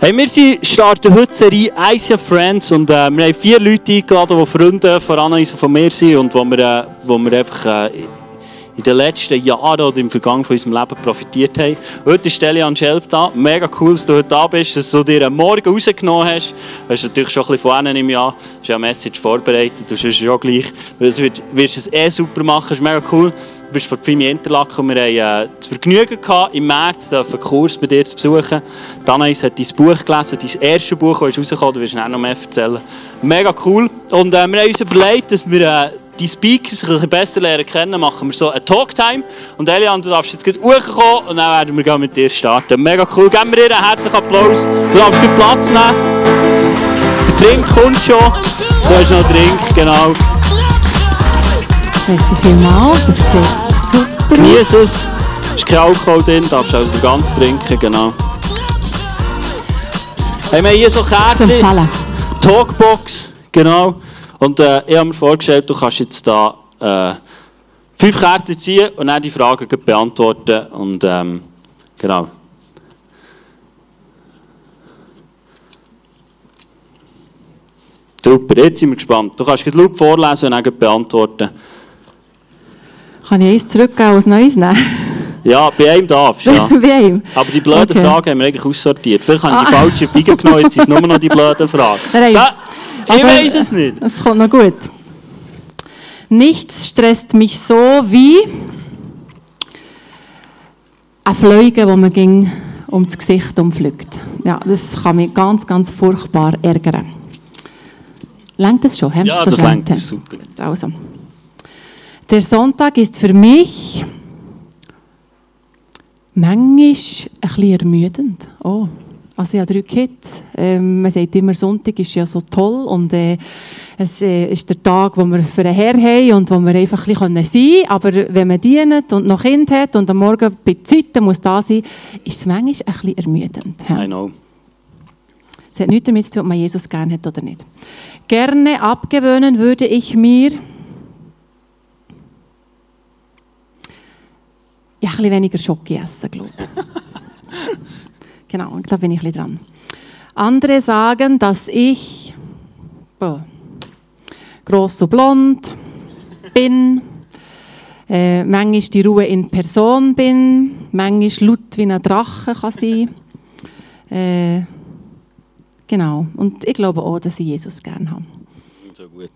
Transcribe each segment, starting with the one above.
Hey, wir starten heute die Serie ICF Friends und äh, wir haben vier Leute eingeladen, die Freunde von Anna und von mir sind und wo wir, äh, wo wir einfach äh, in den letzten Jahren oder im Vergangen von unserem Leben profitiert haben. Heute ist Delian Schelp da. Mega cool, dass du heute da bist, dass du dir einen Morgen rausgenommen hast. Du hast natürlich schon ein bisschen von einem im Jahr. Hast ja eine Message vorbereitet. Du wirst ja gleich. Du wirst es eh super machen. Das ist mega cool. Du bist von Fimi Interlaken und wir haben äh, das Vergnügen gehabt, im März einen Kurs bei dir zu besuchen. Danais hat dein Buch gelesen, dein erstes Buch, das rausgekommen. Du wirst auch noch mehr erzählen. Mega cool. Und äh, wir haben uns überlegt, dass wir äh, die Speaker sich ein bisschen besser lernen kennen, machen wir so eine Talktime. Und Elian, du darfst jetzt gleich hochkommen und dann werden wir mit dir starten. Mega cool. Geben wir ihr einen herzlichen Applaus. Du darfst gut Platz nehmen. Der Drink kommt schon. Du hast noch einen Drink, genau. Merci vielmals. Das sieht Genieß es. Ist kein Alkohol drin, darfst also ganz trinken, genau. Hey, wir haben hier so Kärtchen. Talkbox, genau. Und äh, ich habe mir vorgestellt, du kannst jetzt da äh, fünf Karten ziehen und dann die Fragen beantworten. Und ähm, genau. Super, jetzt sind wir gespannt. Du kannst laut vorlesen und dann beantworten. Kann ich eins zurückgeben und ein neues nehmen? Ja, bei einem darfst du, ja. bei einem? Aber die blöden okay. Fragen haben wir eigentlich aussortiert. Vielleicht habe ich die ah. falsche Biege genommen, jetzt sind es nur noch die blöden Fragen. Da, also, ich weiß es nicht. Es kommt noch gut. Nichts stresst mich so wie ein Fliegen, wo man ging um das Gesicht umfliegt. Ja, das kann mich ganz, ganz furchtbar ärgern. Lenkt das schon? He? Ja, das, das das super. Also. Der Sonntag ist für mich manchmal ein bisschen ermüdend. Oh. Also ich habe drei Kids. Ähm, man sagt immer, Sonntag ist ja so toll und äh, es äh, ist der Tag, wo wir für einen Herr haben und wo wir einfach ein bisschen sein können. Aber wenn man dient und noch Kind hat und am Morgen bei Zeit muss da sein, ist es manchmal ein bisschen ermüdend. I know. Es hat nichts damit zu tun, ob man Jesus gerne hat oder nicht. Gerne abgewöhnen würde ich mir ja, ein bisschen weniger Schoki essen, glaube ich. Genau, da bin ich ein bisschen dran. Andere sagen, dass ich oh, gross und blond bin, äh, manchmal die Ruhe in Person bin, manchmal laut wie ein Drache kann sein. Äh, genau, und ich glaube auch, dass ich Jesus gerne habe. So gut.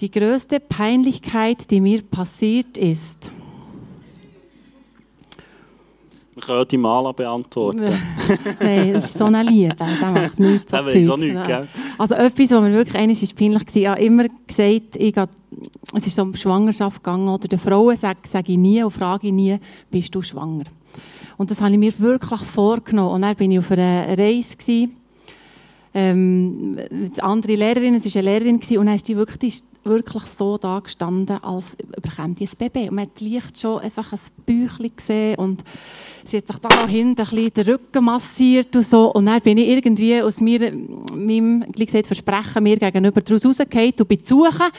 Die größte Peinlichkeit, die mir passiert ist, die Mala beantworten. Nein, das ist so eine Liebe. Der macht nichts. Der weiß auch nichts, gell? Also etwas, was mir wirklich eines ist peinlich war, ich habe immer gesagt, ich gehe, es ist so um Schwangerschaft gegangen, oder den Frauen sage, sage ich nie und frage ich nie, bist du schwanger? Und das habe ich mir wirklich vorgenommen. Und dann war ich auf einer Reise, gewesen, ähm, andere Lehrerin, es war eine Lehrerin, gewesen, und dann ist die wirklich, wirklich so da gestanden, als bekommt die ein Baby. Und man hat leicht schon einfach ein Bäuchchen gesehen und sie hat sich da hinten ein bisschen den Rücken massiert und so. Und dann bin ich irgendwie aus mir, meinem, gesagt, Versprechen mir gegenüber daraus rausgefallen und bin suchen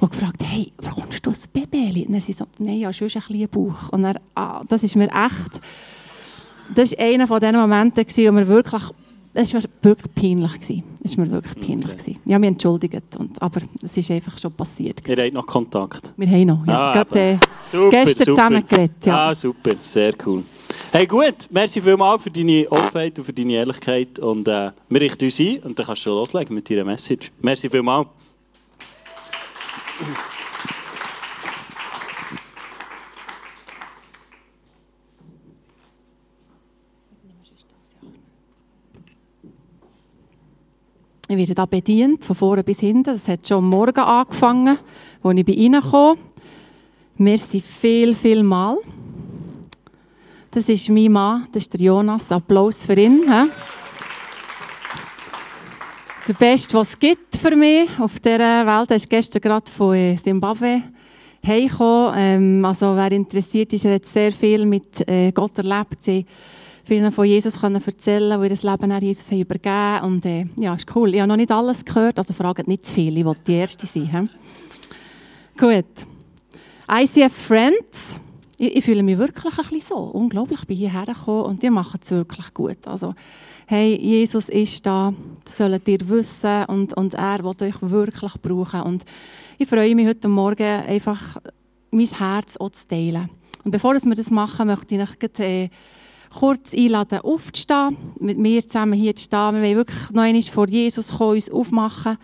und gefragt, hey, hast du ein Baby? Und dann sie so, nein, ja, schon ein bisschen Bauch. Und dann, ah, das ist mir echt, das war einer von diesen Momenten, wo wir wirklich es war mir wirklich peinlich. Gewesen. Es war mir wirklich peinlich. Okay. Habe mich entschuldigt, und, aber es ist einfach schon passiert. Gewesen. Ihr habt noch Kontakt? Wir haben noch, ja. Ah, Gerade, äh, super, gestern super. zusammen geredet. Ja. Ah, super, sehr cool. Hey, gut, merci vielmals für deine Offenheit und für deine Ehrlichkeit. Und äh, wir richten uns ein und dann kannst du loslegen mit deiner Message. Merci vielmals. Ich werde da bedient, von vorne bis hinten. Das hat schon am Morgen angefangen, als ich bei Ihnen kam. Merci viel, viel mal. Das ist mein Mann, das ist der Jonas. Applaus für ihn. He? Der Beste, was es gibt für mich auf dieser Welt. Er ist gestern gerade von Zimbabwe heimgekommen. Ähm, also wer interessiert ist, er hat sehr viel mit äh, Gott erlebt. Sie vielen von Jesus können erzählen die ihr Leben an Jesus haben übergeben Und äh, ja, ist cool. Ich habe noch nicht alles gehört, also fragt nicht zu viel. Ich wollte die Erste sein. He? Gut. ICF Friends ich, ich, fühle mich wirklich ein bisschen so. Unglaublich, ich bin hierher gekommen und ihr macht es wirklich gut. Also, hey, Jesus ist da, das sollt ihr wissen und, und er will euch wirklich brauchen. Und ich freue mich heute Morgen einfach, mein Herz auch zu teilen. Und bevor wir das machen, möchte ich euch äh, kurz einladen, aufzustehen, mit mir zusammen hier zu stehen. Wir wollen wirklich noch einmal vor Jesus kommen, uns aufmachen,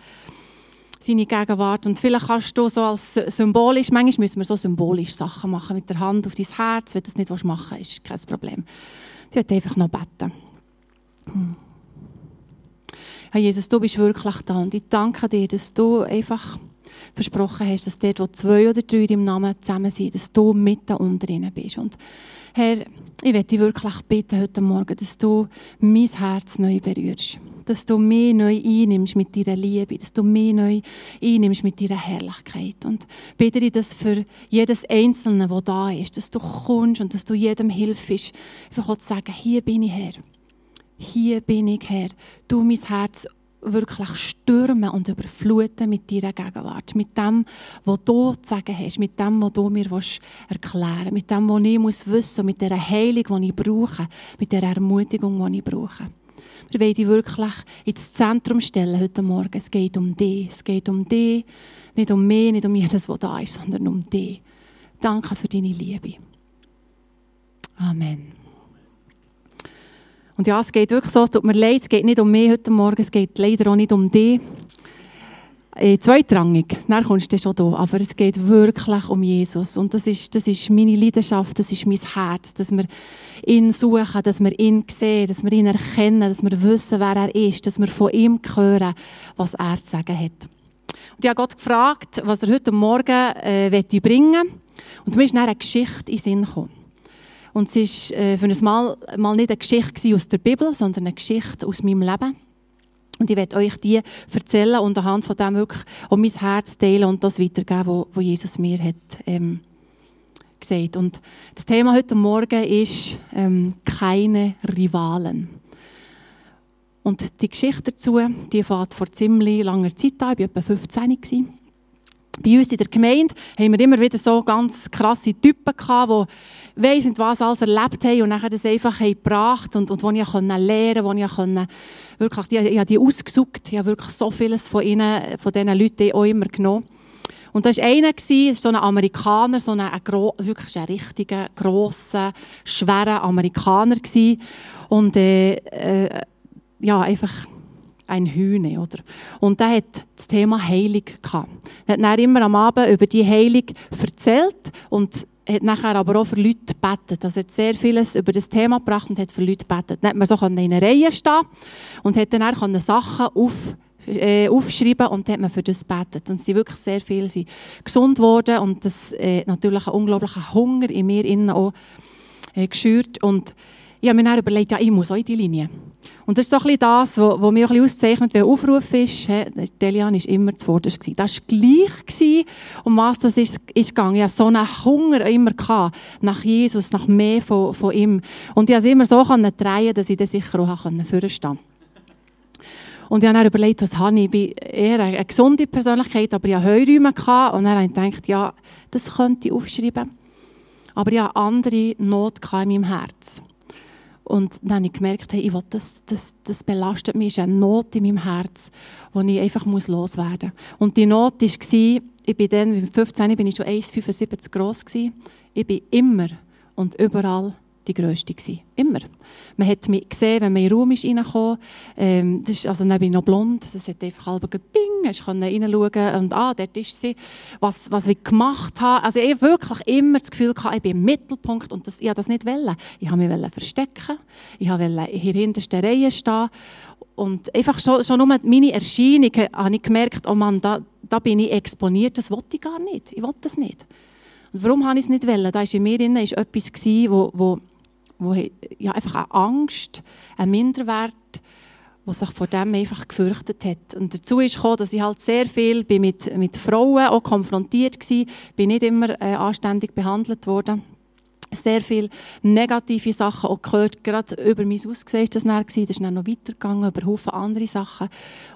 seine Gegenwart. Und vielleicht kannst du so als symbolisch, manchmal müssen wir so symbolisch Sachen machen, mit der Hand auf dein Herz. Wenn du das nicht machen willst, ist kein Problem. Ich werde einfach noch beten. Hm. Herr Jesus, du bist wirklich da und ich danke dir, dass du einfach versprochen hast, dass dort, wo zwei oder drei deinem Namen zusammen sind, dass du mitten unter ihnen bist. Und Herr, ich möchte dich wirklich bitten heute Morgen, dass du mein Herz neu berührst. Dass du mich neu einnimmst mit deiner Liebe, dass du mich neu einnimmst mit deiner Herrlichkeit. Und bitte dich das für jedes Einzelne, das da ist, dass du kommst und dass du jedem hilfst, einfach zu sagen, hier bin ich Herr. Hier bin ich Herr. Du mein Herz wirklich stürmen und überfluten mit deiner Gegenwart. Mit dem, was du zu sagen hast, mit dem, was du mir erklären willst, mit dem, was ich muss wissen mit der Heilung, die ich brauche, mit der Ermutigung, die ich brauche. Wir wollen dich wirklich ins Zentrum stellen heute Morgen. Es geht um dich. Es geht um dich, nicht um mich, nicht um jedes, was da ist, sondern um dich. Danke für deine Liebe. Amen. Und ja, es geht wirklich so, es tut mir leid, es geht nicht um mich heute Morgen, es geht leider auch nicht um dich. Äh, zweitrangig, dann kommst du schon da. Aber es geht wirklich um Jesus. Und das ist, das ist meine Leidenschaft, das ist mein Herz, dass wir ihn suchen, dass wir ihn sehen, dass wir ihn erkennen, dass wir wissen, wer er ist, dass wir von ihm hören, was er zu sagen hat. Und ich habe Gott gefragt, was er heute Morgen äh, bringen will. Und mir ist dann eine Geschichte in den Sinn gekommen. Und es war äh, für ein Mal, mal nicht eine Geschichte aus der Bibel, sondern eine Geschichte aus meinem Leben. Und ich werde euch die erzählen und anhand von dem wirklich um mein Herz teilen und das weitergeben, was Jesus mir hat ähm, gesagt. Und das Thema heute Morgen ist ähm, keine Rivalen. Und die Geschichte dazu, die fährt vor ziemlich langer Zeit an. Ich war etwa 15 gewesen. Bei uns in der Gemeinde haben wir immer wieder so ganz krasse Typen gehabt, die weiss nicht was alles erlebt haben und nachher das einfach haben gebracht und, und wo ich lernen konnte, wo ich konnte, wirklich, die, ich habe die ausgesucht, ich habe wirklich so vieles von ihnen, von diesen Leuten auch immer genommen. Und da war einer, so ein Amerikaner, so ein, ein, wirklich ein richtiger, grosser, schwerer Amerikaner. Und äh, äh, ja, einfach ein Hühne, oder? Und der hat das Thema Heilung gehabt. Er hat immer am Abend über die Heilung erzählt und hat nachher aber auch für Leute gebetet. Also hat sehr vieles über das Thema gebracht und hat für Leute gebetet. Dann hat so in einer Reihe stehen und hat dann auch Sachen auf äh, aufschreiben und hat man für das gebetet. Und sie sind wirklich sehr viel sind gesund geworden und das äh, natürlich ein unglaublicher Hunger in mir innen auch äh, geschürt. Und ich habe mir dann überlegt, ja, ich muss auch in die Linie. Und das ist so ein bisschen das, was mich ein bisschen auszeichnet, wenn Aufruf ist. Delian war immer zuvorderst. Das war gleich, um was das ist, ist gegangen. Ich hatte so einen Hunger immer nach Jesus, nach mehr von, von ihm. Und ich konnte es immer so drehen, dass ich dann sicher auch vorstehen konnte. Und ich habe dann überlegt, was habe ich? Ich bin eher eine gesunde Persönlichkeit, aber ich hatte Heuräume. Und dann habe ich gedacht, ja, das könnte ich aufschreiben. Aber ich hatte andere Not in meinem Herz. Und dann habe ich gemerkt, hey, ich will, das, das, das belastet mich, ist eine Not in meinem Herz, die ich einfach loswerden muss. Und die Not war, ich bin dann, mit 15 bin ich schon 1,75 groß Ich bin immer und überall die Größte gewesen. Immer. Man hat mich gesehen, wenn man in den Raum ist reingekommen ähm, das ist, also dann bin ich noch blond, das hat einfach halb bing, ich konnte reinschauen und ah, dort ist sie, was, was ich gemacht habe. Also ich habe wirklich immer das Gefühl gehabt, ich bin im Mittelpunkt und das, ich das nicht wollen. Ich wollte mich verstecken, ich wollte in der hintersten Reihe stehen und einfach schon, schon nur meine Erscheinung habe ich gemerkt, oh Mann, da, da bin ich exponiert, das wollte ich gar nicht, ich wollte das nicht. Und warum habe ich es nicht wollen? Da war in mir drin etwas, wo, wo wo ja, einfach eine Angst, ein Minderwert, der sich vor dem einfach gefürchtet hat. Und dazu ist gekommen, dass ich halt sehr viel bin mit, mit Frauen auch konfrontiert war, bin nicht immer äh, anständig behandelt worden. Sehr viele negative Sachen auch gehört, gerade über mein Aussehen ist das dann das ist dann noch weitergegangen, über Haufen andere Sachen.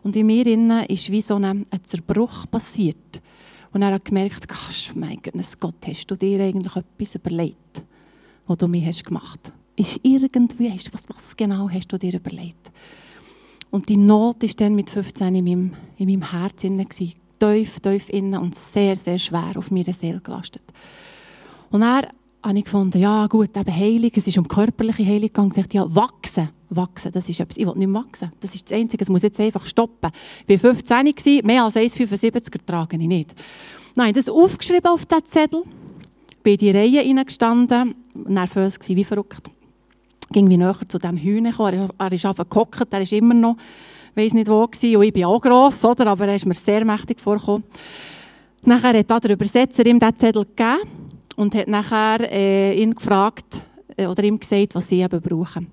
Und in mir innen ist wie so ein, ein Zerbruch passiert Und er hat gemerkt, mein Gott, Gott, hast du dir eigentlich etwas überlegt, was du mir hast gemacht? Ist irgendwie, was, was genau hast du dir überlegt? Und die Not war dann mit 15 in meinem, in meinem Herz tief, tief innen und sehr, sehr schwer auf meine Seele gelastet. Und er habe ich gefunden, ja gut, eben Heilung, es ist um körperliche Heilung gegangen. Ich ja, wachsen, wachsen, das ist etwas, ich will nicht mehr wachsen. Das ist das Einzige, es muss jetzt einfach stoppen. Ich war 15, mehr als 1,75 trage ich nicht. Nein, das aufgeschrieben auf diesen Zettel, bin in die Reihe hineingestanden, nervös gewesen, wie verrückt. Ging wie näher zu diesem Hühner gekommen, er ist einfach gehockt, er ist immer noch, weiß nicht wo gewesen, und ich bin auch gross, oder? aber er ist mir sehr mächtig vorgekommen. Nachher hat der Übersetzer ihm diesen Zettel gegeben und hat nachher äh, ihn gefragt äh, oder ihm gesagt, was sie eben brauchen.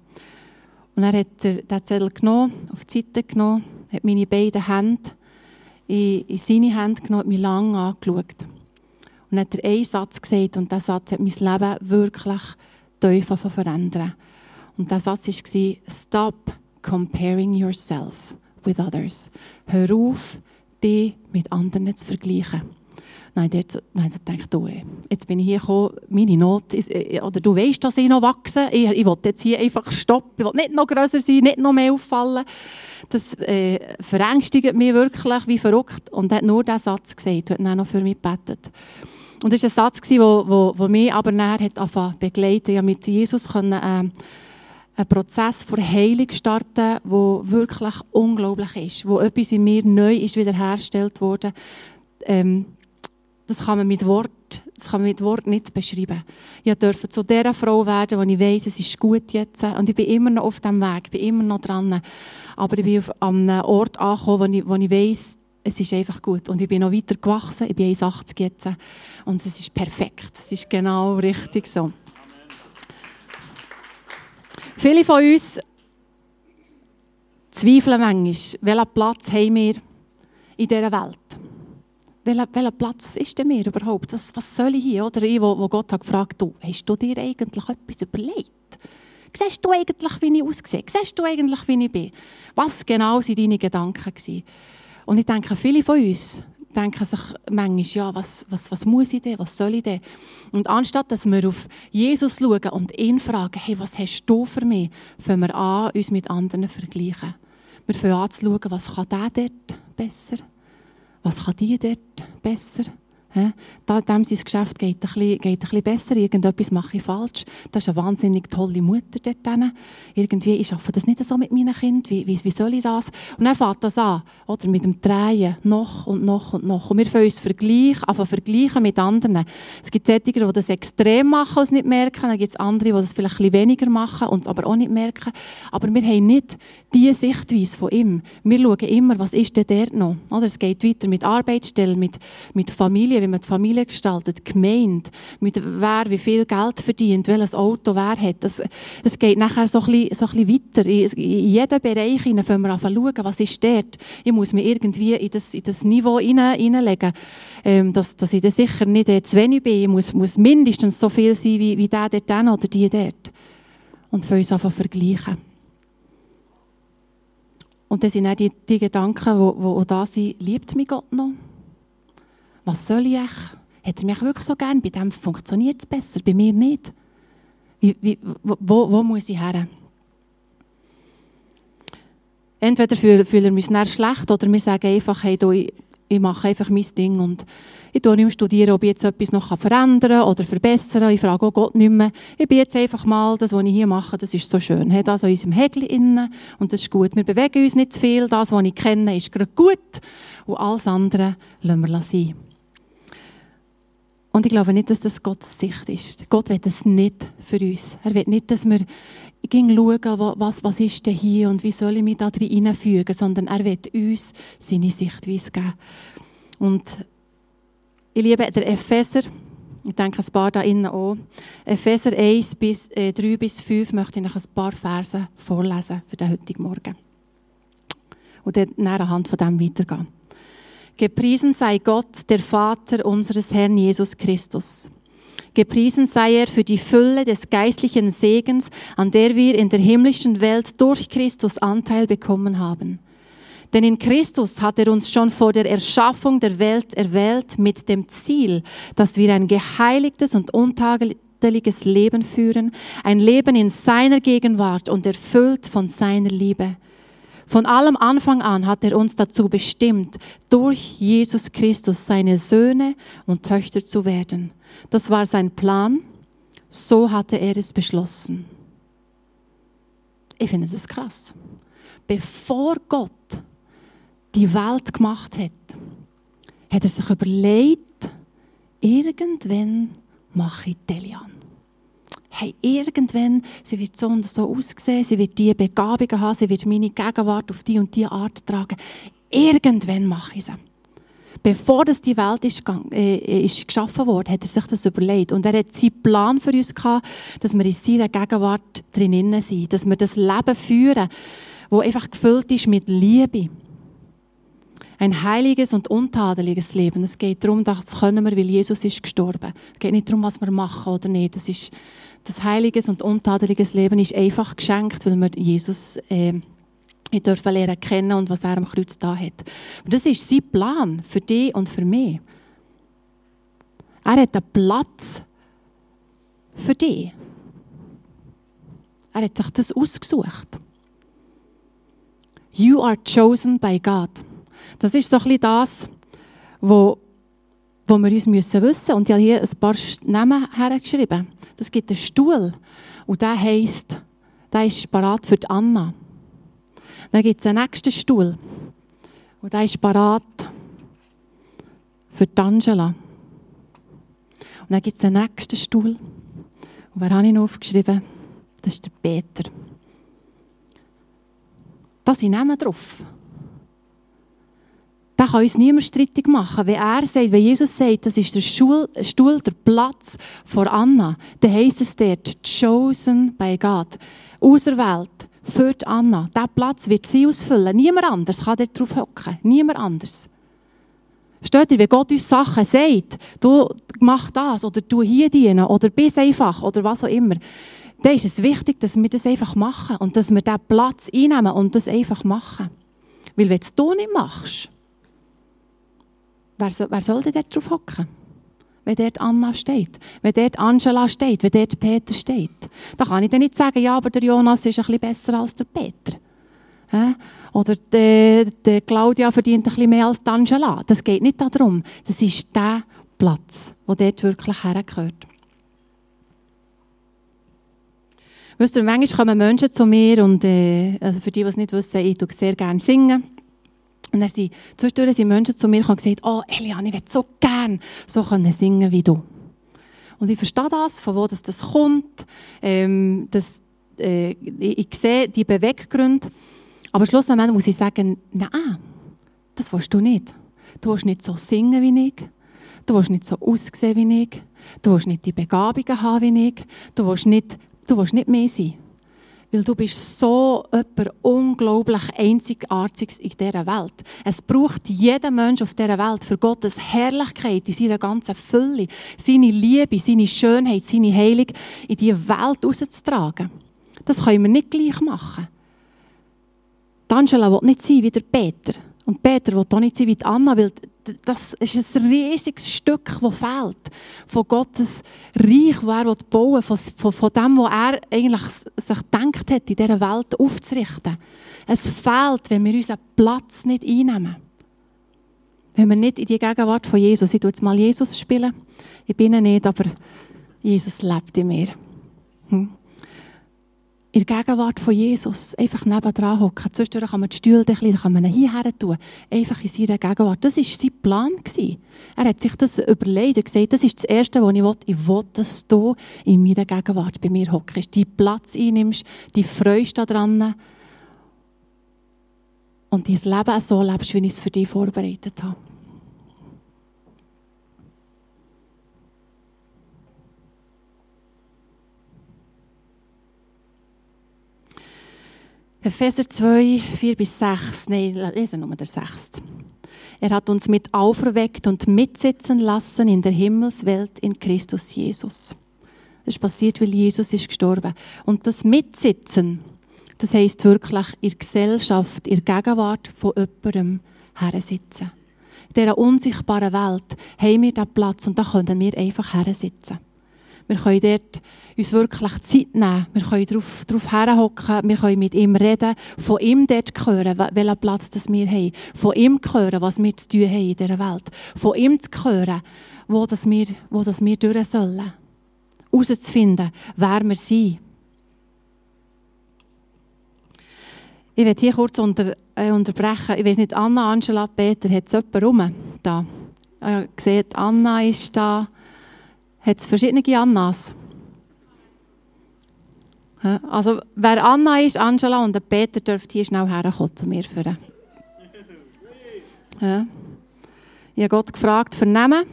Und er hat er den Zettel genommen, auf die Seite genommen, hat meine beiden Hände in, in seine Hände genommen, hat mich lange angeschaut. Und hat er einen Satz gesagt und dieser Satz hat mein Leben wirklich tief verändern. Und der Satz war, Stop comparing yourself with others. Hör auf, dich mit anderen zu vergleichen. Nein, dort, denke ich, du, jetzt bin ich hier gekommen, meine Not, ist, äh, oder du weißt, dass ich noch wachse, ich, ich will jetzt hier einfach stoppen, ich will nicht noch grösser sein, nicht noch mehr auffallen. Das äh, verängstigt mich wirklich wie verrückt. Und er hat nur diesen Satz gesagt, und hat noch für mich gebetet. Und das war ein Satz, der wo, wo, wo mich aber nachher hat begleitet. Ich mit Jesus können, äh, einen Prozess von Heilung starten, der wirklich unglaublich ist, wo etwas in mir neu ist wiederhergestellt wurde. Ähm, das kann man mit Wort, das kann man mit Wort nicht beschreiben. Ich durfte zu der Frau werden, die ich weiss, es ist gut jetzt. Und ich bin immer noch auf dem Weg, bin immer noch dran. Aber ich bin auf einem Ort angekommen, wo ich, wo ich weiss, es ist einfach gut. Und ich bin noch weiter gewachsen. Ich bin 1,80 jetzt. Und es ist perfekt. Es ist genau richtig so. Viele von uns zweifeln manchmal, welchen Platz haben wir in dieser Welt welcher, welcher Platz ist denn mir überhaupt? Was, was soll ich hier? Oder ich, wo, wo Gott hat gefragt, du, hast du dir eigentlich etwas überlegt? Siehst du eigentlich, wie ich aussehe? Siehst du eigentlich, wie ich bin? Was genau waren deine Gedanken? Gewesen? Und ich denke, viele von uns denken sich manchmal, ja, was, was, was muss ich denn, was soll ich denn? Und anstatt, dass wir auf Jesus schauen und ihn fragen, hey, was hast du für mich, fangen wir an, uns mit anderen zu vergleichen. Wir fangen an zu schauen, was kann der dort besser? was kann die dort besser? Da, dem sein Geschäft geht ein, bisschen, geht ein bisschen besser, irgendetwas mache ich falsch. Das ist eine wahnsinnig tolle Mutter dort. Drin. Irgendwie, ich arbeite das nicht so mit meinen Kindern, wie, wie, wie soll ich das? Und er fängt das an, oder, mit dem Drehen, noch und noch und noch. Und wir können uns vergleichen, einfach vergleichen mit anderen. Es gibt solche, die das extrem machen und es nicht merken, dann gibt es andere, die das vielleicht ein bisschen weniger machen und es aber auch nicht merken. Aber wir haben nicht diese Sichtweise von ihm. Wir schauen immer, was ist denn dort noch? Oder es geht weiter mit Arbeitsstellen, mit, mit Familie, wie man die Familie gestaltet, Gemeinde, mit wer wie viel Geld verdient, welches Auto wer hat. Das, das geht nachher so ein bisschen, so ein bisschen weiter. In, jeden Bereich hinein fangen wir schauen, was ist dort. Ich muss mich irgendwie in das, in das Niveau hineinlegen, ähm, dass, dass ich dann sicher nicht äh, zu wenig bin. Ich muss, muss mindestens so viel sein, wie, wie der dort oder die dort. Und für uns einfach vergleichen. Und das sind auch die, die Gedanken, die, die da sind, liebt mich Gott noch? Was soll ich? Hat er mich wirklich so gern? Bei dem funktioniert es besser, bei mir nicht. Wie, wie, wo, wo muss ich her? Entweder fühlen wir uns schlecht oder wir sagen einfach, hey, du, ich, ich mache einfach mein Ding und ich tue nicht mehr studieren, ob ich jetzt etwas noch verändern kann oder verbessern Ich frage auch Gott nicht mehr. Ich bin jetzt einfach mal, das, was ich hier mache, das ist so schön. Ich das an unserem Häkchen innen und das ist gut. Wir bewegen uns nicht zu viel. Das, was ich kenne, ist gerade gut. Und alles andere lassen wir sein. Und ich glaube nicht, dass das Gottes Sicht ist. Gott will das nicht für uns. Er will nicht, dass wir schauen, was, was ist denn hier und wie soll ich mich da drin fügen, sondern er will uns seine Sichtweise geben. Und ich liebe den Epheser, ich denke ein paar da innen auch. Epheser 1 bis, äh, 3 bis 5 möchte ich noch ein paar Verse vorlesen für den heutigen Morgen. Und dann anhand von dem weitergehen. Gepriesen sei Gott, der Vater unseres Herrn Jesus Christus. Gepriesen sei er für die Fülle des geistlichen Segens, an der wir in der himmlischen Welt durch Christus Anteil bekommen haben. Denn in Christus hat er uns schon vor der Erschaffung der Welt erwählt mit dem Ziel, dass wir ein geheiligtes und untadeliges Leben führen, ein Leben in seiner Gegenwart und erfüllt von seiner Liebe. Von allem Anfang an hat er uns dazu bestimmt, durch Jesus Christus seine Söhne und Töchter zu werden. Das war sein Plan, so hatte er es beschlossen. Ich finde das krass. Bevor Gott die Welt gemacht hat, hat er sich überlegt, irgendwann mache ich Delian. Hey, irgendwann, sie wird so und so aussehen, sie wird diese Begabungen haben, sie wird meine Gegenwart auf die und die Art tragen. Irgendwann mache ich sie. Bevor das die Welt ist, äh, ist geschaffen wurde, hat er sich das überlegt. Und er hat seinen Plan für uns gehabt, dass wir in seiner Gegenwart drinnen sind, dass wir das Leben führen, das einfach gefüllt ist mit Liebe. Ein heiliges und untadeliges Leben. Es geht darum, das können wir, weil Jesus ist gestorben. Es geht nicht darum, was wir machen oder nicht. Das, ist, das heiliges und untadeliges Leben ist einfach geschenkt, weil wir Jesus äh, dürfen lernen kennen und was er am Kreuz da hat. Und das ist sein Plan für dich und für mich. Er hat einen Platz für dich. Er hat sich das ausgesucht. You are chosen by God. Das ist so ein bisschen das, wo, wo wir uns müssen wissen Und ich habe hier ein paar Namen hergeschrieben. Das gibt einen Stuhl. Und der heisst, der ist parat für die Anna. Dann gibt es einen nächsten Stuhl. Und der ist parat für die Angela. Und dann gibt es einen nächsten Stuhl. Und wer habe ich noch aufgeschrieben? Das ist der Peter. Da sind Namen drauf. Da kann uns niemand strittig machen. Wenn er sagt, wenn Jesus sagt, das ist der Stuhl, der Platz vor Anna, dann heisst es dort, chosen by God. Auserwählt für Anna. Diesen Platz wird sie ausfüllen. Niemand anders kann dort drauf hocken. Niemand anders. Versteht ihr, wenn Gott uns Sachen sagt, du mach das oder du hier dienen oder bist einfach oder was auch immer, dann ist es wichtig, dass wir das einfach machen und dass wir diesen Platz einnehmen und das einfach machen. Weil wenn du es nicht machst, wer soll, wer soll denn dort drauf hocken? wenn dort Anna steht, wenn dort Angela steht, wenn dort Peter steht. Da kann ich dann nicht sagen, ja, aber der Jonas ist ein bisschen besser als der Peter. Oder die, die Claudia verdient ein bisschen mehr als die Angela. Das geht nicht darum. Das ist der Platz, wo dort wirklich hergehört. Wisst ihr, manchmal kommen Menschen zu mir und äh, also für die, die es nicht wissen, ich tue sehr gerne singen. Und dann sind zwischendurch Menschen zu mir und gesagt, oh Eliane, ich würde so gerne so können singen wie du. Und ich verstehe das, von wo das, das kommt. Ähm, das, äh, ich, ich sehe die Beweggründe. Aber schlussendlich muss ich sagen, nein, das willst du nicht. Du willst nicht so singen wie ich. Du willst nicht so aussehen wie ich. Du willst nicht die Begabungen haben wie ich. Du willst nicht, du willst nicht mehr sein. Weil du bist so etwas unglaublich Einzigartiges in dieser Welt. Es braucht jeden Mensch auf dieser Welt für Gottes Herrlichkeit in seiner ganzen Fülle, seine Liebe, seine Schönheit, seine Heilung in diese Welt rauszutragen. Das können wir nicht gleich machen. Die Angela will nicht sein wie der Peter. Und Peter will auch nicht sein wie Anna, weil das ist ein riesiges Stück, das fehlt. Von Gottes Reich, das er bauen will, von, von, von dem, was er eigentlich sich gedacht hat, in dieser Welt aufzurichten. Es fehlt, wenn wir unseren Platz nicht einnehmen. Wenn wir nicht in die Gegenwart von Jesus, ich tue jetzt mal Jesus spielen, ich bin nicht, aber Jesus lebt in mir. Hm? In der Gegenwart von Jesus einfach nebendran hocken. Zwischendurch kann man die Stühle dann kann man hierher tun. Einfach in seiner Gegenwart. Das war sein Plan. Er hat sich das überlegt und gesagt, das ist das Erste, was ich will. Ich will, dass du in meiner Gegenwart bei mir hockst, die Platz einnimmst, die freust daran und dein Leben so lebst, wie ich es für dich vorbereitet habe. Epheser 2, 4 bis 6, nein, lese nur der 6. Er hat uns mit auferweckt und mitsitzen lassen in der Himmelswelt in Christus Jesus. Das ist passiert, weil Jesus ist gestorben. Und das Mitsitzen, Das heisst wirklich in der Gesellschaft, in der Gegenwart von jemandem hersitzen. In dieser unsichtbaren Welt haben wir diesen Platz und da können wir einfach hersitzen. Wir können dort uns wirklich Zeit nehmen. Wir können darauf, herhocken. Wir können mit ihm reden. Von ihm dort hören, welchen Platz das wir haben. Von ihm hören, was wir zu tun haben in dieser Welt. Von ihm zu hören, wo das wir, wo das wir durch sollen. Herauszufinden, wer wir sind. Ich werde hier kurz unter, äh, unterbrechen. Ich weiß nicht, Anna, Angela, Peter, hat es jemand rum? Da. Äh, seht, Anna ist da. Hat es verschiedene Annas? Also, wer Anna ist, Angela und Peter, dürft hier schnell herkommen zu mir führen. Ja. Ich habe Gott gefragt für Namen.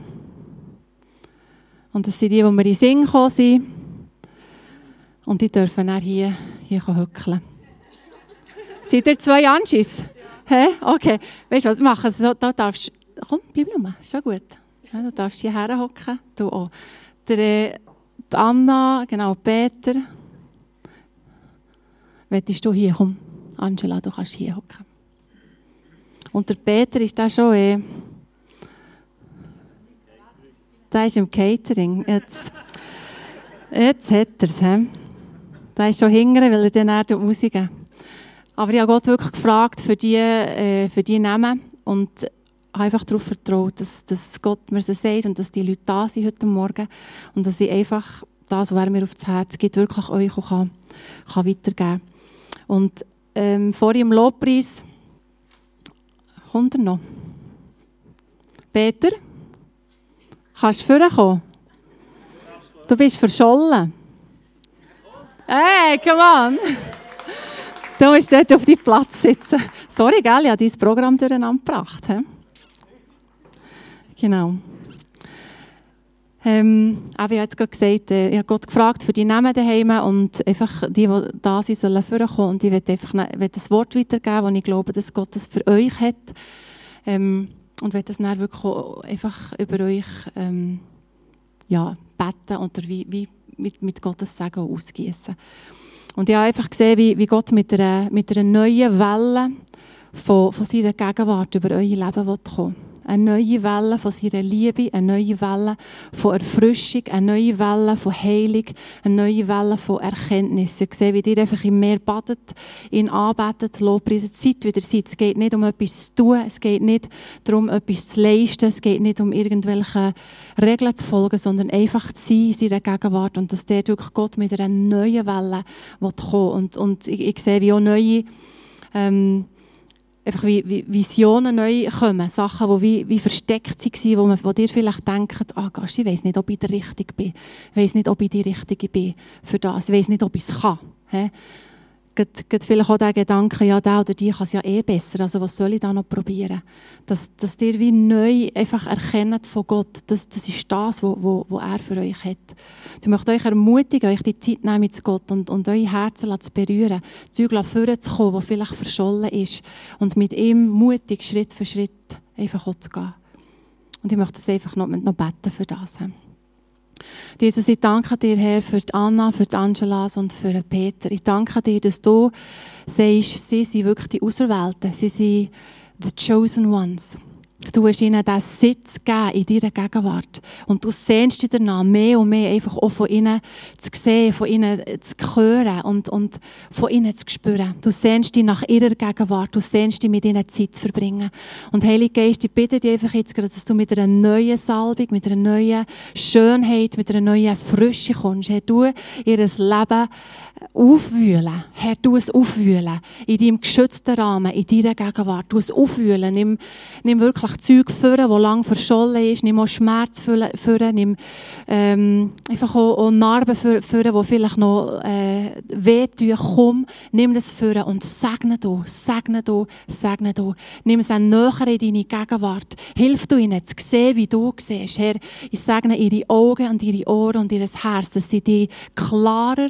Und das sind die, die mir in den Sinn gekommen sind. Und die dürfen dann hier, hier hückeln. Seid ihr zwei Anschis? Hä? Okay. Weißt du was, machen so, da darfst Komm, bleib rum, ist schon gut. Ja, du darfst hierher hocken. Du auch. Der, äh, die Anna, genau, Peter. Wettest du hier? Komm, Angela, du kannst hier hocken. Und der Peter ist da schon eh. Der ist im Catering. Jetzt, jetzt hat er es. Der ist schon hingern, weil er dann auch Musik Aber ich habe Gott wirklich gefragt für die, äh, für die Namen. Und einfach darauf vertraut, dass, dass Gott mir das sagt und dass die Leute da sind heute Morgen und dass ich einfach das, was er mir aufs Herz gibt, wirklich euch auch kann, kann weitergeben kann. Und ähm, vor im Lobpreis kommt er noch. Peter, kannst du vorkommen? Du bist verschollen. Hey, come on! Du musst dort auf deinem Platz sitzen. Sorry, gell, ich habe dein Programm durcheinander gebracht. He? Genau. Ähm, aber ich habe jetzt gerade gesagt, äh, ich habe Gott gefragt für die Namen daheim und einfach die, die da sind, sollen vorkommen. Und ich werde einfach will das Wort weitergeben, das ich glaube, dass Gott das für euch hat. Ähm, und werde das dann wirklich einfach über euch ähm, ja, beten oder wie, wie mit, mit Gottes Segen ausgießen. Und ich habe einfach gesehen, wie, wie Gott mit einer, mit einer neuen Welle von, von seiner Gegenwart über euer Leben will eine neue Welle von seiner Liebe, eine neue Welle von Erfrischung, eine neue Welle von Heilung, eine neue Welle von Erkenntnis. Ich sehe, wie ihr einfach im Meer badet, ihn anbetet, lobpreisen, Zeit wieder seid. Es geht nicht um etwas zu tun, es geht nicht darum, etwas zu leisten, es geht nicht um irgendwelche Regeln zu folgen, sondern einfach zu sein in seiner Gegenwart und dass der durch Gott mit einer neuen Welle kommen und, und ich, sehe, wie auch neue einfach wie, wie Visionen neu kommen, Sachen, die wie, wie versteckt waren, wo, man, wo dir vielleicht denkt, ah, oh, ich weiß nicht, ob ich der Richtige bin, ich weiß nicht, ob ich die Richtige bin für das, ich weiß nicht, ob ich es kann. Geht vielleicht auch der Gedanke, ja, der oder die kann es ja eh besser, also was soll ich da noch probieren? Dass, dass ihr wie neu einfach erkennt von Gott, das, das ist das, was wo, wo er für euch hat. Ich möchte euch ermutigen, euch die Zeit nehmen mit Gott und, und euer Herzen zu berühren, Zeug vorzukommen, das vielleicht verschollen ist und mit ihm mutig Schritt für Schritt einfach zu gehen. Und ich möchte das einfach noch, noch beten für das. Jesus, ich danke dir, Herr, für die Anna, für die Angelas und für Peter. Ich danke dir, dass du sagst, sie sind wirklich die Auserwählten. Sie sind the chosen ones. Du hast ihnen diesen Sitz gegeben in deiner Gegenwart. Und du sehnst dich danach, mehr und mehr einfach auch von ihnen zu sehen, von ihnen zu hören und, und von ihnen zu spüren. Du sehnst dich nach ihrer Gegenwart. Du sehnst dich, mit ihnen Zeit zu verbringen. Und Heilige Geist, ich bitte dich einfach jetzt gerade, dass du mit einer neuen Salbung, mit einer neuen Schönheit, mit einer neuen Frische kommst. Herr, du ihr Leben aufwühlen. Herr, du es aufwühlen. In deinem geschützten Rahmen, in deiner Gegenwart. Du es aufwühlen. Nimm, nimm wirklich Zeug führen, das lang verschollen ist. Nimm auch Schmerz führen. Nimm ähm, einfach auch, auch Narben führen, die vielleicht noch äh, wehtun. Komm, nimm das führen und segne du, segne du, segne du. Nimm es auch näher in deine Gegenwart. Hilf du ihnen zu sehen, wie du siehst. Herr, ich segne ihre Augen und ihre Ohren und ihr Herz, dass sie dich klarer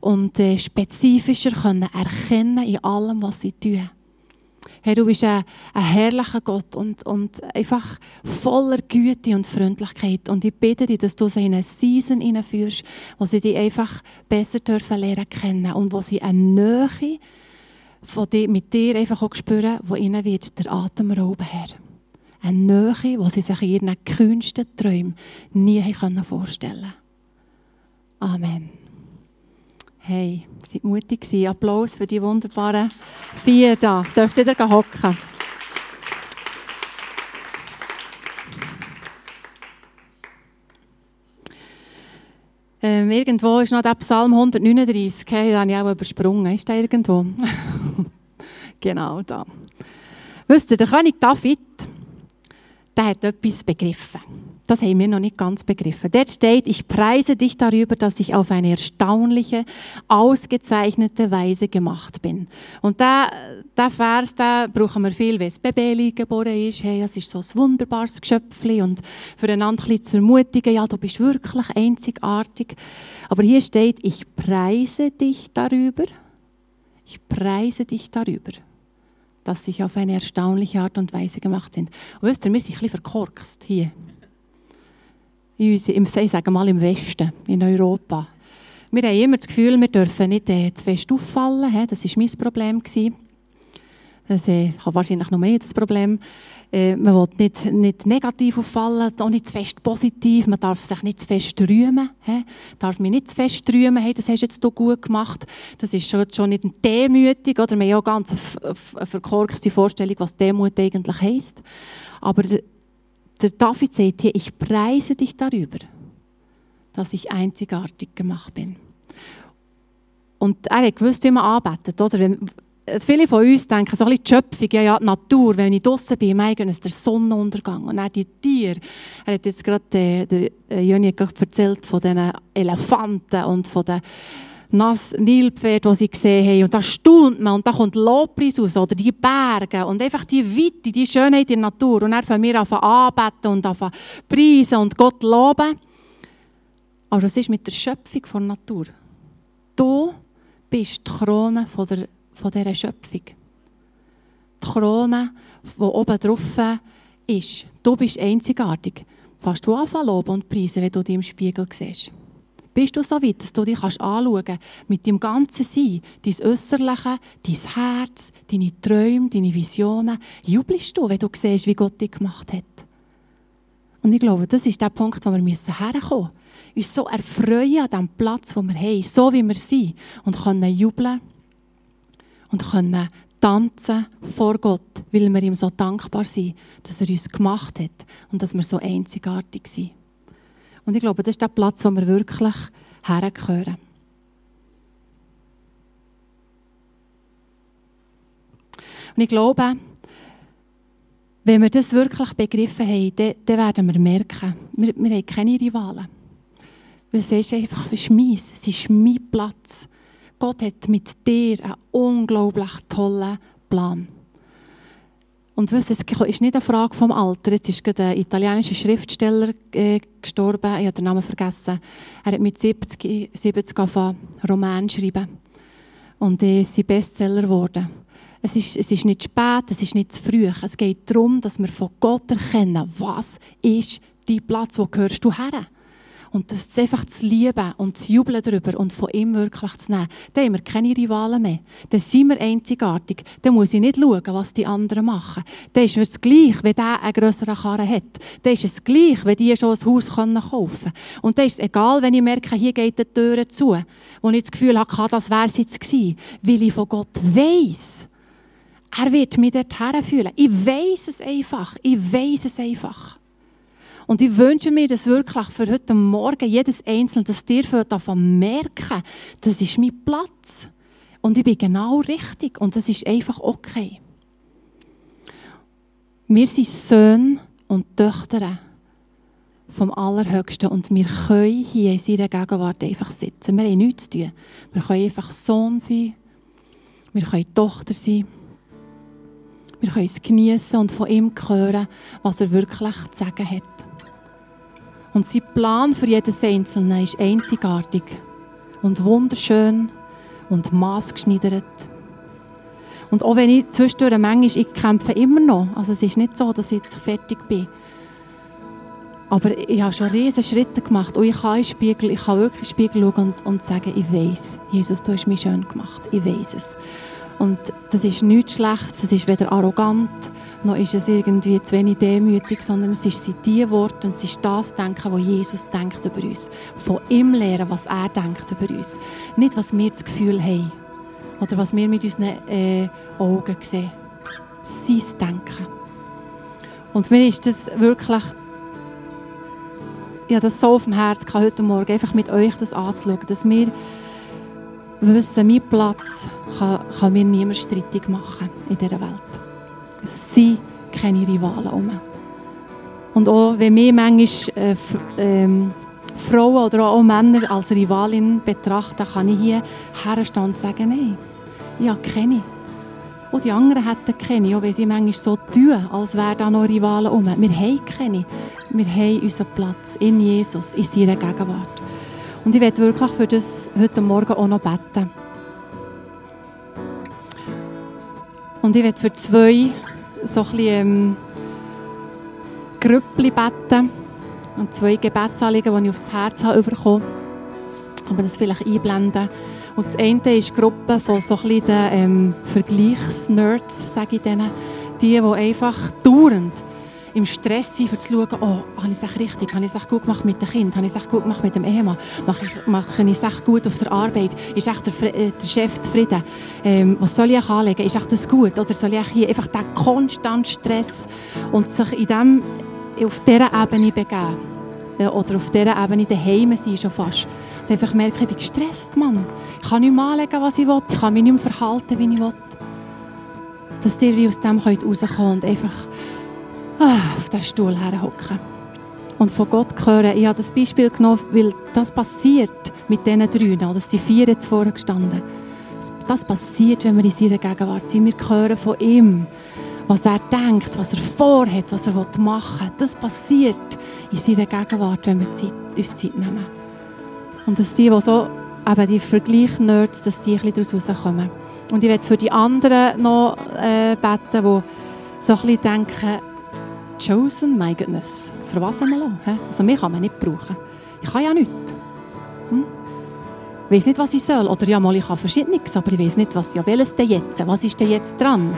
und äh, spezifischer können erkennen in allem, was sie tun. Herr, du bist ein, ein herrlicher Gott und, und einfach voller Güte und Freundlichkeit. Und ich bitte dich, dass du sie in eine Season hineinführst, wo sie dich einfach besser dürfen lernen kennen und wo sie eine Nähe von dir, mit dir einfach auch spüren, wo ihnen wird der Atem rauben, Herr. Eine Nähe, die sie sich in ihren kühnsten Träumen nie vorstellen können. Amen. Hey, seid mutig gewesen. Applaus für die wunderbaren vier da. Dürft ihr da hocken? Ähm, irgendwo ist noch der Psalm 139. Hey, den habe ich auch übersprungen. Ist der irgendwo? genau da. Wisst ihr, der König David, der hat etwas begriffen. Das haben wir noch nicht ganz begriffen. Dort steht, ich preise dich darüber, dass ich auf eine erstaunliche, ausgezeichnete Weise gemacht bin. Und der, der Vers, da brauchen wir viel, wenn es Babeli geboren ist. Hey, das ist so ein wunderbares Geschöpfchen und füreinander ein zu ermutigen, ja, du bist wirklich einzigartig. Aber hier steht, ich preise dich darüber. Ich preise dich darüber dass sich auf eine erstaunliche Art und Weise gemacht sind. Und wisst ihr, wir sind ein bisschen verkorkst hier in uns, ich sage mal im Westen, in Europa. Wir haben immer das Gefühl, wir dürfen nicht äh, zu fest auffallen. Das war mein Problem. Das äh, habe wahrscheinlich noch mehr das Problem. Äh, man will nicht, nicht negativ auffallen, auch nicht zu fest positiv. Man darf sich nicht zu fest rühmen. He? darf mich nicht zu fest rühmen. Hey, das hast du jetzt hier gut gemacht. Das ist schon, schon nicht demütig. Oder? Wir haben ja auch ganz eine, eine verkorkste Vorstellung, was Demut eigentlich heisst. Aber der David sagt hier, ich preise dich darüber, dass ich einzigartig gemacht bin. Und er hat gewusst, wie man arbeitet. Oder? Wenn, viele von uns denken so ein bisschen die Schöpfung, ja, ja, die Natur, wenn ich draußen bin, im eigenen ist der Sonnenuntergang. Und dann die Tiere. Er hat jetzt gerade, der, der Jöni erzählt von den Elefanten und von den nass Nilpferd, die sie gesehen haben. Und da staunt man und da kommt Lobpreis raus, oder die Berge und einfach die Weite, die Schönheit der Natur. Und dann fangen wir an anbeten und an preisen und Gott loben. Aber was ist mit der Schöpfung von Natur? Du bist die Krone von, der, von dieser Schöpfung. Die Krone, die oben drauf ist. Du bist einzigartig. Fast du anfangen loben und preisen, wenn du dich im Spiegel siehst. Bist du so weit, dass du dich anschauen kannst, mit dem ganzen Sein, dein Äußerliche, dein Herz, deine Träume, deine Visionen, jubelst du, wenn du siehst, wie Gott dich gemacht hat? Und ich glaube, das ist der Punkt, wo wir müssen herkommen müssen. Uns so erfreuen an dem Platz, wo wir haben, so wie wir sind. Und können jubeln und können tanzen vor Gott, weil wir ihm so dankbar sind, dass er uns gemacht hat und dass wir so einzigartig sind. Und ich glaube, das ist der Platz, wo wir wirklich hergehören. Und ich glaube, wenn wir das wirklich begriffen haben, dann, dann werden wir merken, wir, wir haben keine Rivalen. Weil es ist einfach, es ist meins, es ist mein Platz. Gott hat mit dir einen unglaublich tollen Plan. Und wisst, es ist nicht eine Frage vom Alter. Jetzt ist gerade ein italienischer Schriftsteller äh, gestorben. Ich habe den Namen vergessen. Er hat mit 70, 70 angefangen, Roman zu schreiben. Und er sein Bestseller geworden. Es ist, es ist nicht spät, es ist nicht zu früh. Es geht darum, dass wir von Gott erkennen, was ist dein Platz, wo gehörst du her? Und das einfach zu lieben und zu jubeln darüber und von ihm wirklich zu nehmen. Dann haben wir keine Rivalen mehr. Dann sind wir einzigartig. Dann muss ich nicht schauen, was die anderen machen. Dann ist es gleich, wenn der einen grösseren Karren hat. Dann ist es gleich, wenn die schon ein Haus kaufen können. Und dann ist es egal, wenn ich merke, hier geht die Tür zu. Wo ich das Gefühl habe, das wäre es jetzt gewesen. Weil ich von Gott weiss, er wird mich dorthin fühlen. Ich weiss es einfach. Ich weiss es einfach. Und ich wünsche mir das wirklich für heute Morgen, jedes Einzelne, dass dir davon merken, das ist mein Platz. Und ich bin genau richtig. Und das ist einfach okay. Wir sind Söhne und Töchter vom Allerhöchsten und wir können hier in seiner Gegenwart einfach sitzen. Wir haben nichts zu tun. Wir können einfach Sohn sein. Wir können Tochter sein. Wir können es genießen und von ihm hören, was er wirklich zu sagen hat. Und sein Plan für jedes Einzelne ist einzigartig und wunderschön und maßgeschneidert. Und auch wenn ich zwischendurch manchmal, ich kämpfe immer noch. Also es ist nicht so, dass ich jetzt fertig bin. Aber ich habe schon riesige Schritte gemacht und ich kann, in Spiegel, ich kann wirklich in den Spiegel schauen und, und sagen, ich weiß, Jesus, du hast mich schön gemacht. Ich weiß es. Und das ist nichts Schlechtes, es ist weder arrogant, noch ist es irgendwie zu wenig demütig, sondern es ist die Worte, es ist das Denken, was Jesus denkt über uns. Von ihm lernen, was er denkt über uns. Nicht, was wir das Gefühl haben oder was wir mit unseren äh, Augen sehen. Sein Denken. Und mir ist das wirklich ich habe das so auf dem Herz heute Morgen, einfach mit euch das anzuschauen, dass wir wissen, mein Platz kann, kann mir niemand streitig machen in dieser Welt. Es sind keine Rivalen um. Und auch wenn wir manchmal äh, ähm, Frauen oder auch Männer als Rivalin betrachten, kann ich hier herstehen und sagen, nein, ich habe keine. Und die anderen hätten keine, auch wenn sie manchmal so tun, als wären da noch Rivalen um. Wir haben keine. Wir haben unseren Platz in Jesus, in seiner Gegenwart. Und ich werde wirklich für das heute Morgen auch noch beten. Und ich werde für zwei so ähm, Grüppli beten und zwei Gebetsanliegen, die ich auf das Herz habe bekommen. Aber das vielleicht einblenden. Und das eine ist die Gruppe von so ein ähm, Vergleichsnerds, sage ich denen. Die, die einfach dauernd im Stress sind, um zu schauen, oh, habe ich es richtig, habe ich es gut gemacht mit dem Kind, habe ich es gut gemacht mit dem Ehemann, mache ich, mache ich es gut auf der Arbeit, ist echt der, äh, der Chef zufrieden, ähm, was soll ich anlegen, ist echt das gut? Oder soll ich hier einfach den konstanten Stress und sich in dem, auf dieser Ebene begeben? Äh, oder auf dieser Ebene daheim sein schon fast. Und einfach merken, ich bin gestresst, Mann. Ich kann nicht mehr anlegen, was ich will, ich kann mich nicht mehr verhalten, wie ich will. Dass ihr wie aus dem rauskommen könnt und einfach auf den Stuhl herhocken. Und von Gott hören. Ich habe das Beispiel genommen, weil das passiert mit diesen drei. Das sind vier jetzt vorher gestanden. Das passiert, wenn wir in seiner Gegenwart sind. Wir hören von ihm, was er denkt, was er vorhat, was er machen will. Das passiert in seiner Gegenwart, wenn wir Zeit, uns Zeit nehmen. Und dass die, die so eben die Vergleich-Nerds, dass die ein bisschen daraus rauskommen. Und ich werde für die anderen noch äh, beten, die so ein bisschen denken, chosen, my goodness. Für was haben wir lassen? Also mich kann man nicht brauchen. Ich kann ja nichts. Hm? Ich weiß nicht, was ich soll. Oder ja, mal, ich kann verschiedenes, aber ich weiß nicht, was ja welches denn jetzt? Was ist denn jetzt dran?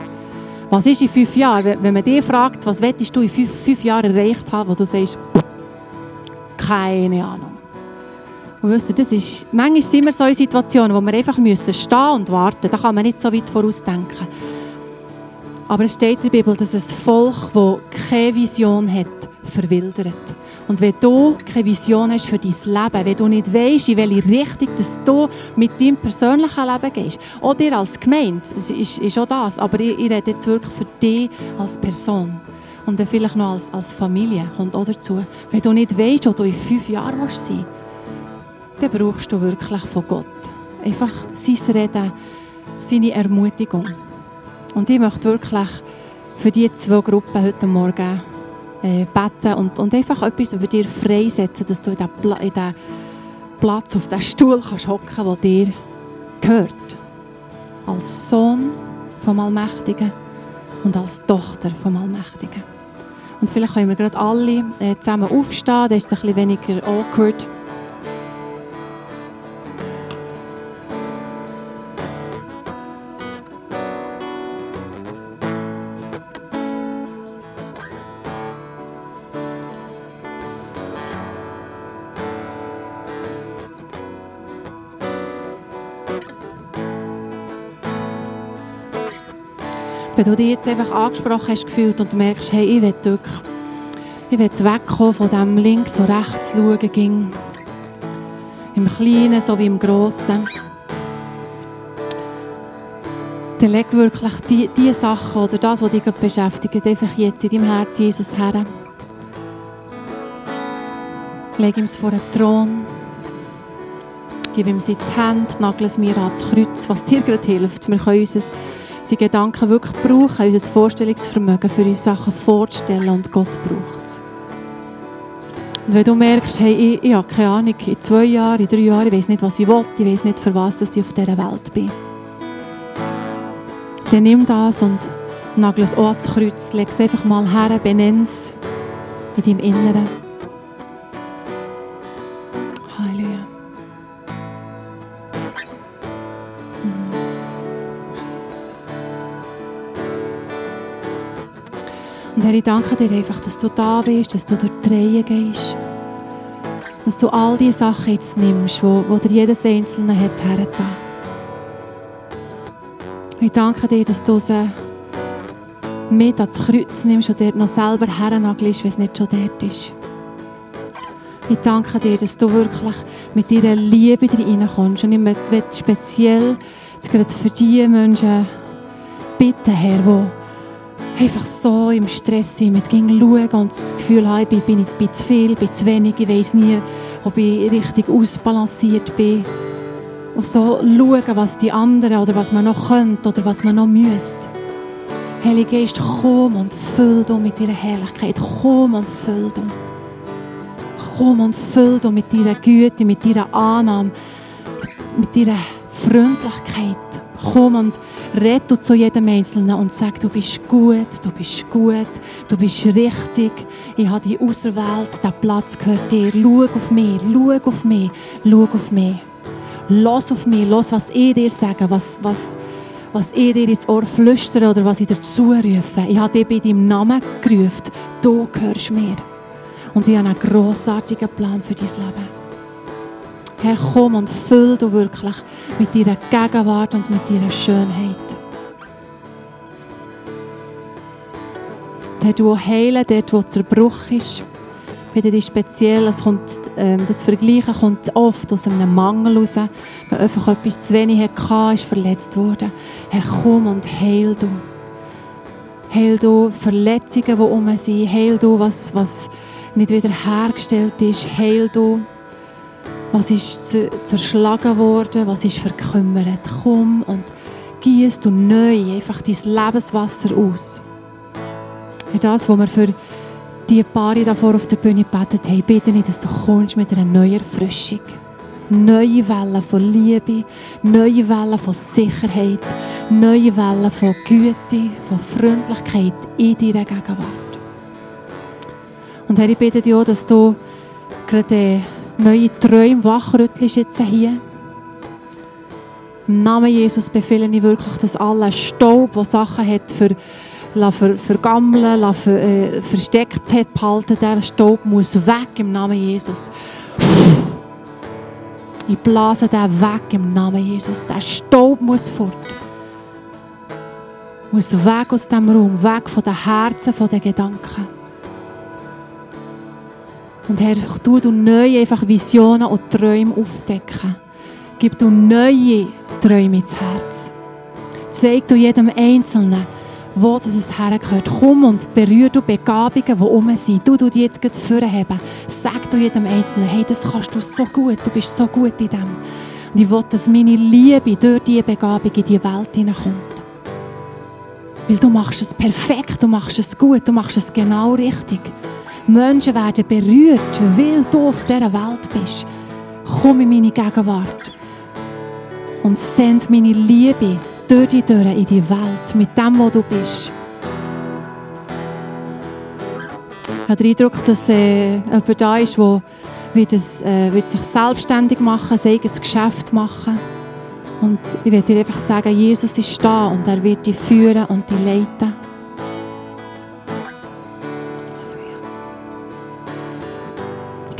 Was ist in fünf Jahren? Wenn man dich fragt, was willst du in fünf, fünf Jahren erreicht haben, wo du sagst, keine Ahnung. Und wisst ihr, das ist, manchmal sind wir so in Situationen, wo wir einfach müssen stehen und warten. Da kann man nicht so weit vorausdenken. Aber es steht in der Bibel, dass ein Volk, das keine Vision hat, verwildert. Und wenn du keine Vision hast für dein Leben, wenn du nicht weißt, in welche Richtung dass du mit deinem persönlichen Leben gehst, auch dir als Gemeinde, ist, ist auch das, aber ich, ich rede jetzt wirklich für dich als Person und dann vielleicht noch als, als Familie, kommt auch dazu. Wenn du nicht weißt, wo du in fünf Jahren willst sein dann brauchst du wirklich von Gott. Einfach sein Reden, seine Ermutigung. Und ich möchte wirklich für diese zwei Gruppen heute Morgen äh, beten und, und einfach etwas über dir freisetzen, dass du in diesen, Platz, auf diesen Stuhl kannst hocken der dir gehört. Als Sohn vom Allmächtigen und als Tochter vom Allmächtigen. Und vielleicht können wir gerade alle äh, zusammen aufstehen, dann ist es ein bisschen weniger awkward. Wenn du dich jetzt einfach angesprochen hast gefühlt und merkst, hey, ich will wirklich, ich will wegkommen von dem links und rechts schauen ging. Im Kleinen so wie im Grossen. Dann leg wirklich die, die Sachen oder das, was dich beschäftigt, einfach jetzt in deinem Herz Jesus her. Leg ihm es vor den Thron. Gib ihm seine Hände, nagel es mir ans Kreuz, was dir gerade hilft. Wir können uns unsere Gedanken wirklich brauchen, unser Vorstellungsvermögen für uns Sachen vorzustellen und Gott braucht es. Und wenn du merkst, hey, ich, ich habe keine Ahnung, in zwei Jahren, in drei Jahren, ich weiß nicht, was ich will, ich weiß nicht, für was ich auf dieser Welt bin, dann nimm das und nagel es auch ans Kreuz. Leg es einfach mal her, benenn es in deinem Inneren. Und Herr, ich danke dir einfach, dass du da bist, dass du durch die Reihe gehst. Dass du all die Sachen jetzt nimmst, wo, wo dir jedes Einzelne hat hergetan. Ich danke dir, dass du sie mit ans Kreuz nimmst und dort noch selber hernagelst, wenn es nicht schon dort ist. Ich danke dir, dass du wirklich mit deiner Liebe reinkommst. Und ich möchte speziell gerade für die Menschen bitten, Herr, die einfach so im Stress sind, mit gegen schauen und das Gefühl haben, ich bin, bin zu viel, bin zu wenig, ich weiß nie, ob ich richtig ausbalanciert bin. Und so schauen, was die anderen oder was man noch könnte oder was man noch müsste. Heilige Geist, komm und füll du mit deiner Herrlichkeit. Komm und füll du. Komm und füll du mit deiner Güte, mit deiner Annahme, mit deiner Freundlichkeit. Komm und red du zu jedem Einzelnen und sag, du bist gut, du bist gut, du bist richtig. Ich habe dich auserwählt, der Platz gehört dir. Schau auf mich, schau auf mich, schau auf mich. Los auf mich, los, was ich dir sage, was, was, was ich dir ins Ohr flüstere oder was ich dir zurufe. Ich habe dich bei deinem Namen gerufen. Du gehörst mir. Und ich habe einen grossartigen Plan für dein Leben. Herr, komm und füll du wirklich mit deiner Gegenwart und mit deiner Schönheit. Herr, du heilen dort, wo Zerbruch ist. Bitte dich speziell, es kommt, ähm, das Vergleichen kommt oft aus einem Mangel raus. Wenn einfach etwas zu wenig hatte, ist verletzt worden. Herr, komm und heil du. Heil du Verletzungen, die um sind. Heil du, was, was nicht wieder hergestellt ist. Heil du, was ist zerschlagen worden, was ist verkümmert. Komm und gieß du neu einfach dein Lebenswasser aus. Das, was wir für die Paare davor auf der Bühne gebetet haben, bitte ich, dass du kommst mit einer neuen Erfrischung. Neue Wellen von Liebe, neue Wellen von Sicherheit, neue Wellen von Güte, von Freundlichkeit in deiner Gegenwart. Und Herr, ich bitte dich auch, dass du gerade neue Träume wachrüttelst jetzt hier. Im Namen Jesus befehle ich wirklich, dass alle Staub, der Sachen hat für ver, vergammeln, ver, äh, versteckt hat, behalten. Der Staub muss weg im Namen Jesus. Ich blase den weg im Namen Jesus. Der Staub muss fort. Muss weg aus dem Raum, weg von den Herzen, von den Gedanken. Und Herr, tu du neue einfach Visionen und Träume aufdecken. Gib du neue Träume ins Herz. Zeig du jedem Einzelnen, wo das hergehört. Komm und berühr du Begabungen, die um sind. Du, du die jetzt gerade vorheben. Sag du jedem Einzelnen, hey, das kannst du so gut, du bist so gut in dem. Und ich will, dass meine Liebe durch diese Begabung in die Welt hineinkommt. Weil du machst es perfekt, du machst es gut, du machst es genau richtig. Menschen werden berührt, weil du auf dieser Welt bist. Komm in meine Gegenwart und send meine Liebe durch die Türen in die Welt, mit dem, wo du bist. Ich habe den Eindruck, dass äh, jemand da ist, der wird, es, äh, wird sich selbstständig machen, sein eigenes Geschäft machen. Und ich werde dir einfach sagen, Jesus ist da und er wird dich führen und dich leiten.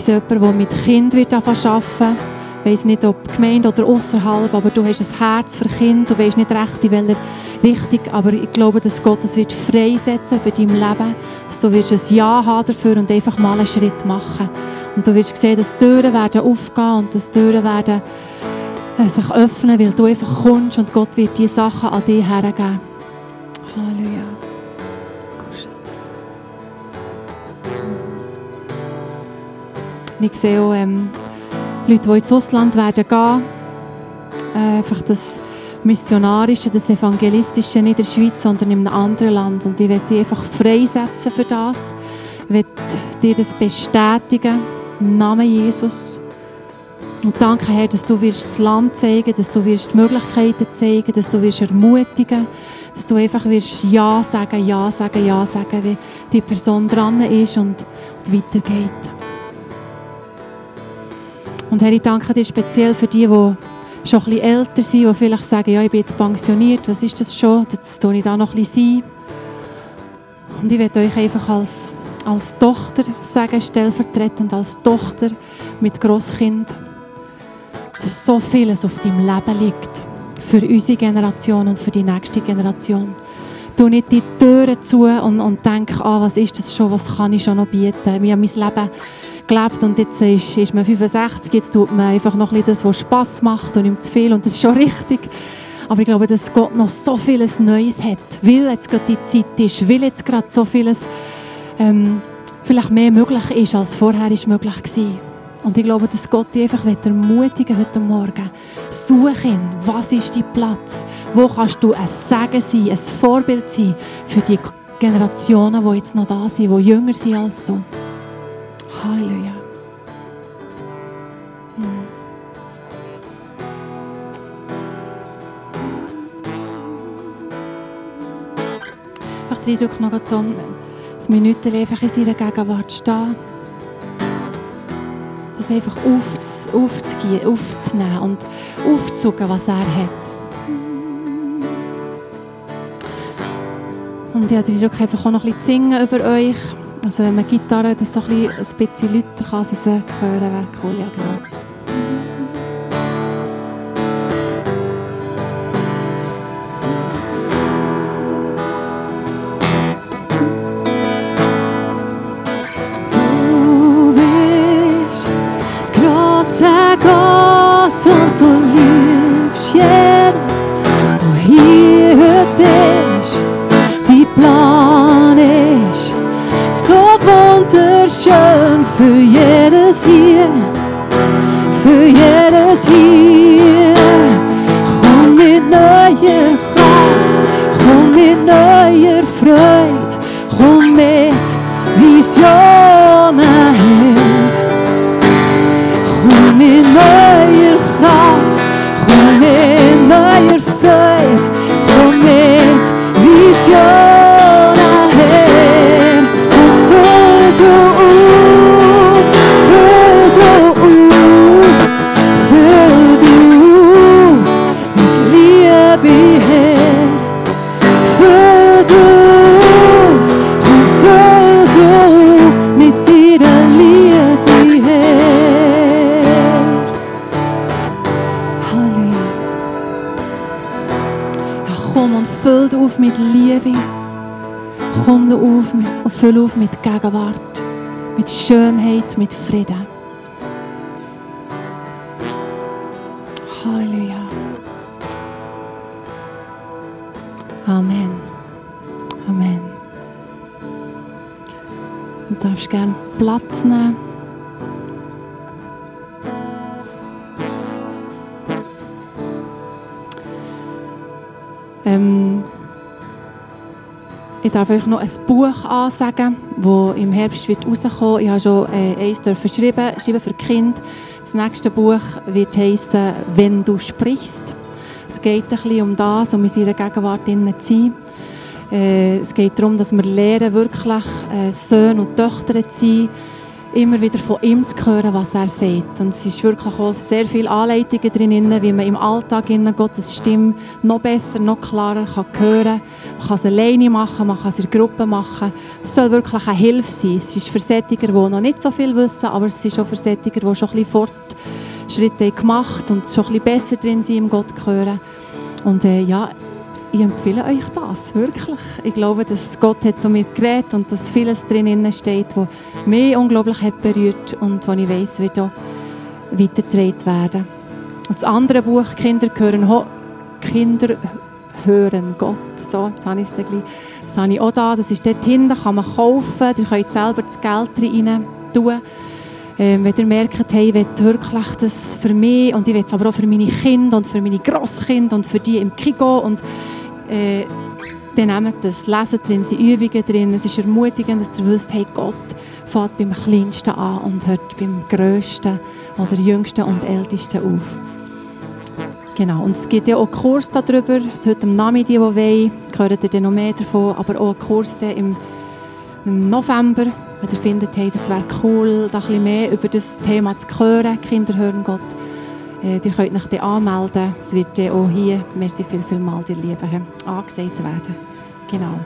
Sehe jemanden, der mit Kind wird arbeiten wird. Ich weiß nicht, ob Gemeinde oder außerhalb, aber du hast ein Herz für Kind, du weißt nicht recht, in welcher Richtung, aber ich glaube, dass Gott es wird freisetzen über dein Leben, dass du wirst ein Ja haben dafür und einfach mal einen Schritt machen. Und du wirst sehen, dass Türen werden aufgehen und dass Türen werden äh, sich öffnen, weil du einfach kommst und Gott wird diese Sachen an dich hergeben. Halleluja. Ich sehe auch, ähm, Leute, die ins Ausland werden gehen, äh, einfach das Missionarische, das Evangelistische nicht in der Schweiz, sondern in einem anderen Land. Und ich werde dich einfach freisetzen für das. Ich werde dir das bestätigen, im Namen Jesus. Und danke, Herr, dass du wirst das Land zeigen, dass du wirst Möglichkeiten zeigen, dass du wirst ermutigen, dass du einfach wirst Ja sagen, Ja sagen, Ja sagen, wie die Person dran ist und, und weitergeht. Und Herr, ich danke dir speziell für die, die schon ein bisschen älter sind, die vielleicht sagen, ja, ich bin jetzt pensioniert, was ist das schon? Jetzt tue ich da noch ein bisschen sein. Und ich werde euch einfach als, als Tochter sagen, stellvertretend als Tochter mit Grosskind, dass so vieles auf deinem Leben liegt. Für unsere Generation und für die nächste Generation. Tu nicht die Türen zu und, und denk, ah, was ist das schon, was kann ich schon noch bieten? Wir haben mein Leben gelebt und jetzt ist, ist man 65, jetzt tut man einfach noch ein das, was Spass macht und nicht zu viel und das ist schon richtig. Aber ich glaube, dass Gott noch so vieles Neues hat, weil jetzt gerade die Zeit ist, weil jetzt gerade so vieles ähm, vielleicht mehr möglich ist, als vorher ist möglich war. Und ich glaube, dass Gott dich einfach ermutigen heute Morgen. Suche ihn. Was ist dein Platz? Wo kannst du ein Segen sein, ein Vorbild sein für die Generationen, die jetzt noch da sind, die jünger sind als du? Halleluja. Hm. Ich habe den Eindruck, noch so ein Minuten einfach in seiner Gegenwart stehen. Das einfach aufzugehen, aufzunehmen und aufzusuchen, was er hat. Und ich habe Eindruck, einfach auch noch ein bisschen singen über euch. Also wenn man Gitarre das so ein bisschen, ein bisschen kann, sie hören, wäre cool, ja genau. Komm du auf und füll auf mit Gegenwart, mit Schönheit, mit Frieden. Halleluja. Amen. Amen. Du darfst gerne Platz nehmen. Ähm, ich darf euch noch ein Buch ansagen, das im Herbst wird rauskommen Ich habe schon äh, eins dürfen schreiben, schreiben für Kind. Das nächste Buch wird heißen «Wenn du sprichst». Es geht ein bisschen um das, um in seiner Gegenwart zu sein. Äh, es geht darum, dass wir lernen, wirklich äh, Söhne und Töchter zu sein, immer wieder von ihm zu hören, was er sagt. Und es ist wirklich auch sehr viele Anleitungen drin, wie man im Alltag in Gottes Stimme noch besser, noch klarer kann hören kann. Man kann es alleine machen, man kann es in Gruppen machen. Es soll wirklich eine Hilfe sein. Es ist für Sättiger, die noch nicht so viel wissen, aber es ist auch für Sättiger, die schon ein bisschen Fortschritte gemacht und schon ein bisschen besser drin sind, im Gott zu hören. Und äh, ja, ich empfehle euch das, wirklich. Ich glaube, dass Gott hat zu mir geredet und dass vieles drin steht, was mich unglaublich hat berührt und was ich weiss, wird auch weitergetragen werden. Und das andere Buch, Kinder hören, Ho Kinder hören Gott. So, jetzt habe ich es gleich. Das habe ich auch da. Das ist dort hinten, kann man kaufen. Ihr könnt selber das Geld rein tun. Ähm, wenn ihr merkt, hey, ich will wirklich das für mich und ich will es aber auch für meine Kinder und für meine Grosskinder und für die im Kigo und äh, dann nehmt das, leset drin, sind Übungen drin. Es ist ermutigend, dass ihr wisst, hey, Gott fährt beim Kleinsten an und hört beim Größten oder Jüngsten und Ältesten auf. Genau, und es gibt ja auch Kurs darüber, also heute am Nachmittag, die, wollen, hören ihr dann noch mehr davon, aber auch einen Kurs im, im November, wenn ihr findet, hey, das wäre cool, da ein bisschen mehr über das Thema zu hören, Kinder hören Gott. Äh, ihr könnt euch anmelden, es wird dann auch hier, merci viel, viel mal, dir Lieben, angesagt werden. Genau.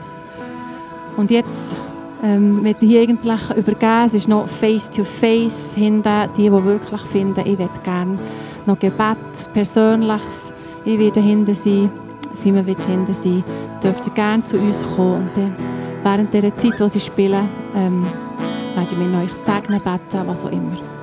Und jetzt ähm, hier eigentlich übergeben, es ist noch face-to-face hinten, die, die wirklich finden, ich möchte gerne noch Gebet, Persönliches. Ich werde hinten sein, Simon wird hinten sein. Dürft ihr gerne zu uns kommen. Und dann, während der Zeit, wo sie spielen, ähm, werden wir euch segnen, beten, was auch immer.